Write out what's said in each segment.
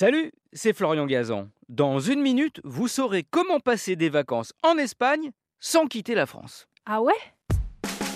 Salut, c'est Florian Gazan. Dans une minute, vous saurez comment passer des vacances en Espagne sans quitter la France. Ah ouais?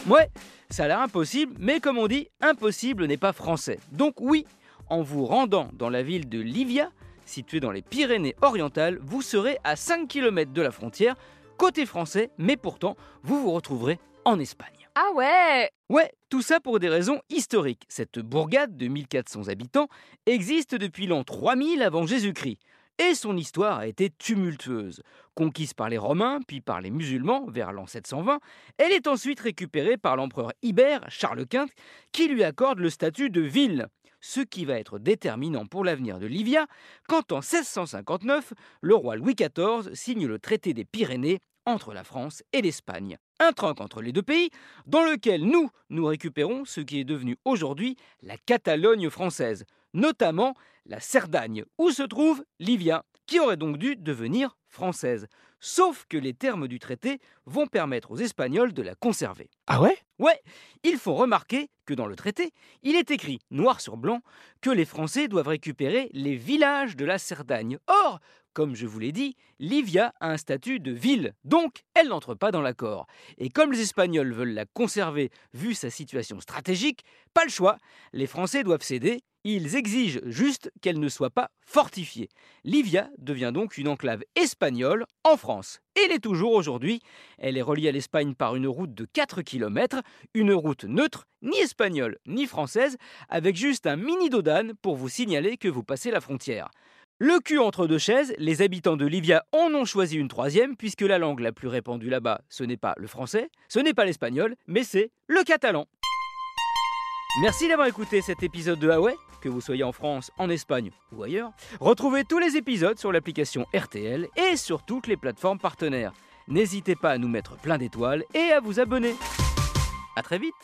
Ouais, ça a l'air impossible, mais comme on dit, impossible n'est pas français. Donc oui, en vous rendant dans la ville de Livia, située dans les Pyrénées-Orientales, vous serez à 5 km de la frontière, côté français, mais pourtant, vous vous retrouverez en Espagne. Ah ouais Ouais, tout ça pour des raisons historiques. Cette bourgade de 1400 habitants existe depuis l'an 3000 avant Jésus-Christ. Et son histoire a été tumultueuse. Conquise par les Romains, puis par les musulmans vers l'an 720, elle est ensuite récupérée par l'empereur Ibère, Charles Quint, qui lui accorde le statut de ville. Ce qui va être déterminant pour l'avenir de Livia, quand en 1659, le roi Louis XIV signe le traité des Pyrénées entre la France et l'Espagne. Un tronc entre les deux pays, dans lequel nous, nous récupérons ce qui est devenu aujourd'hui la Catalogne française, notamment la Cerdagne, où se trouve Livia, qui aurait donc dû devenir française. Sauf que les termes du traité vont permettre aux Espagnols de la conserver. Ah ouais? Ouais, il faut remarquer que dans le traité, il est écrit noir sur blanc que les Français doivent récupérer les villages de la Cerdagne. Or, comme je vous l'ai dit, Livia a un statut de ville, donc elle n'entre pas dans l'accord. Et comme les Espagnols veulent la conserver vu sa situation stratégique, pas le choix, les Français doivent céder, ils exigent juste qu'elle ne soit pas fortifiée. Livia devient donc une enclave espagnole en France. Elle est toujours aujourd'hui. Elle est reliée à l'Espagne par une route de 4 km, une route neutre, ni espagnole ni française, avec juste un mini dodane pour vous signaler que vous passez la frontière. Le cul entre deux chaises, les habitants de Livia en ont choisi une troisième, puisque la langue la plus répandue là-bas, ce n'est pas le français, ce n'est pas l'espagnol, mais c'est le catalan. Merci d'avoir écouté cet épisode de Huawei, que vous soyez en France, en Espagne ou ailleurs. Retrouvez tous les épisodes sur l'application RTL et sur toutes les plateformes partenaires. N'hésitez pas à nous mettre plein d'étoiles et à vous abonner. A très vite